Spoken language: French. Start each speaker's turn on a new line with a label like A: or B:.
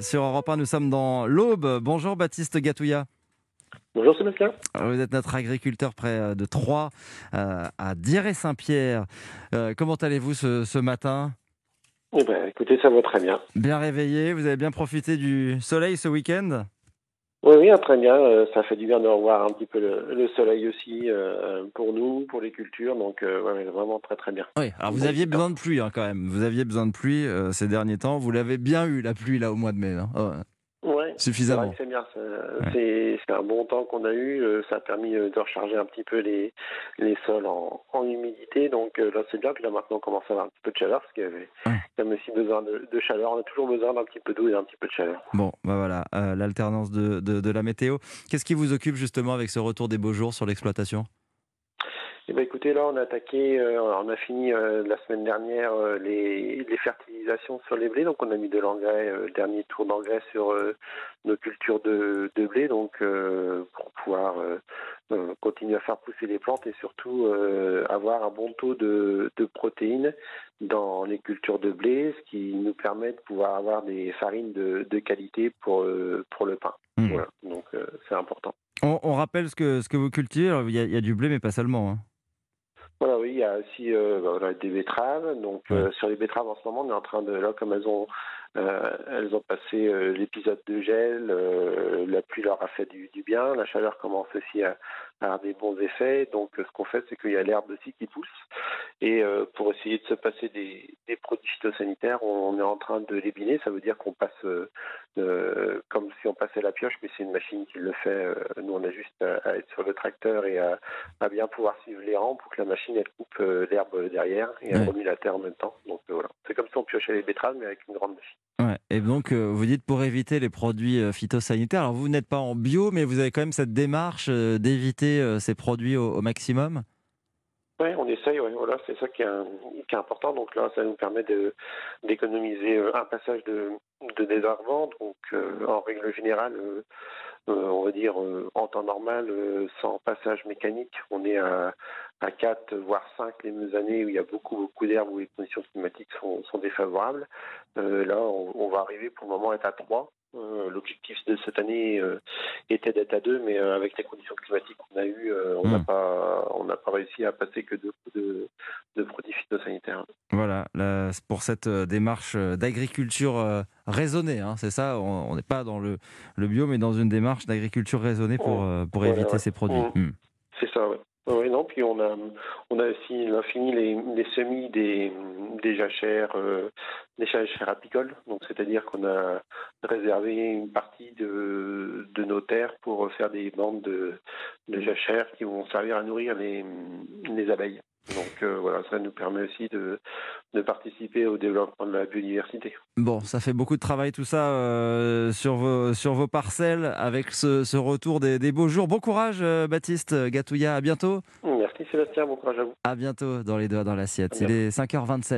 A: sur Europe 1. Nous sommes dans l'Aube. Bonjour Baptiste Gatouya.
B: Bonjour Sébastien.
A: Vous êtes notre agriculteur près de Troyes, euh, à Diray-Saint-Pierre. Euh, comment allez-vous ce, ce matin?
B: Eh ben, Écoutez, ça va très bien.
A: Bien réveillé Vous avez bien profité du soleil ce week-end?
B: Oui, oui, très bien. Euh, ça fait du bien de revoir un petit peu le, soleil aussi euh, pour nous, pour les cultures. Donc, euh, vraiment très, très bien.
A: Oui, alors vous aviez besoin de pluie hein, quand même. Vous aviez besoin de pluie ces derniers temps. Vous l'avez bien eu, la pluie, là, au mois de mai. Hein. Oh, suffisamment.
B: C'est bien. C'est un bon temps qu'on a eu. Euh, ça a permis euh, de recharger un petit peu les, les sols en, en humidité. Donc euh, là, c'est bien. Puis là, maintenant, on commence à avoir un petit peu de chaleur parce qu'il y avait quand même aussi besoin de, de, chaleur. On a toujours besoin d'un petit peu d'eau et d'un petit peu de chaleur.
A: Bon, bah voilà, l'alternance de, de, de la météo. Qu'est-ce qui vous occupe justement avec ce retour des beaux jours sur l'exploitation?
B: Eh ben, écoutez, là, on a attaqué, euh, on a fini euh, la semaine dernière euh, les, les, fertilisations sur les blés. Donc, on a mis de l'engrais, le dernier tour d'engrais sur nos cultures de, de blé, donc pour pouvoir continuer à faire pousser les plantes et surtout avoir un bon taux de, de, protéines dans les cultures de blé, ce qui nous permet de pouvoir avoir des farines de, de qualité pour, pour le pain. Mmh. Voilà, donc c'est important.
A: On, on, rappelle ce que, ce que vous cultivez. il, y a, il y a, du blé, mais pas seulement. Hein.
B: Voilà, oui, il y a aussi euh, voilà, des betteraves. Donc euh, sur les betteraves en ce moment, on est en train de là comme elles ont euh, elles ont passé l'épisode de gel, la pluie leur a fait du, du, bien, la chaleur commence aussi à, à avoir des bons effets. Donc ce qu'on fait, c'est qu'il y a l'herbe aussi qui pousse. Et pour essayer de se passer des, des, produits phytosanitaires, on est en train de les biner. Ça veut dire qu'on passe comme si on passait la pioche, mais c'est une machine qui le fait. nous, on a juste à, sur le tracteur et à, à, bien pouvoir suivre les rangs pour que la machine elle coupe l'herbe derrière et elle remue la terre en même temps. Donc voilà, c'est comme si on piochait les betteraves, mais avec une grande machine.
A: Ouais, et donc, euh, vous dites pour éviter les produits euh, phytosanitaires. Alors, vous n'êtes pas en bio, mais vous avez quand même cette démarche euh, d'éviter ces produits au, maximum?
B: Oui, on essaye, ouais, voilà, c'est ça qui est, important. Donc là, ça nous permet d'économiser un passage de, de désherbant. Donc, en règle générale, on va dire en temps normal, sans passage mécanique, on est à, à 4, voire 5 les années où il y a beaucoup, beaucoup d'herbes, où les conditions climatiques sont, défavorables. Euh, là, on, on, va arriver pour le moment à être à 3. Euh, L'objectif de cette année euh, était d'être à 2, mais euh, avec les conditions climatiques qu'on a eues, euh, on n'a mmh. pas, on n'a pas réussi à passer que deux de, de produits phytosanitaires.
A: Voilà, là, pour cette démarche d'agriculture raisonnée, hein, c'est ça? On n'est pas dans le, le, bio, mais dans une démarche d'agriculture raisonnée pour, pour éviter ouais. ces produits.
B: Mmh. C'est ça, oui. Oui, non, puis on a, on a aussi on a fini les, les semis des, des jachères, euh, des jachères apicoles. Donc, c'est-à-dire qu'on a réservé une partie de, de nos terres pour faire des bandes de, de jachères qui vont servir à nourrir les, les abeilles. Donc euh, voilà, ça nous permet aussi de, de, participer au développement de la biodiversité.
A: Bon, ça fait beaucoup de travail tout ça euh, sur, vos, sur vos parcelles avec ce, ce retour des, des, beaux jours. Bon courage euh, Baptiste Gatouya, à bientôt.
B: Merci Sébastien, bon courage à vous.
A: À bientôt dans les doigts dans l'assiette. Il est 5h27.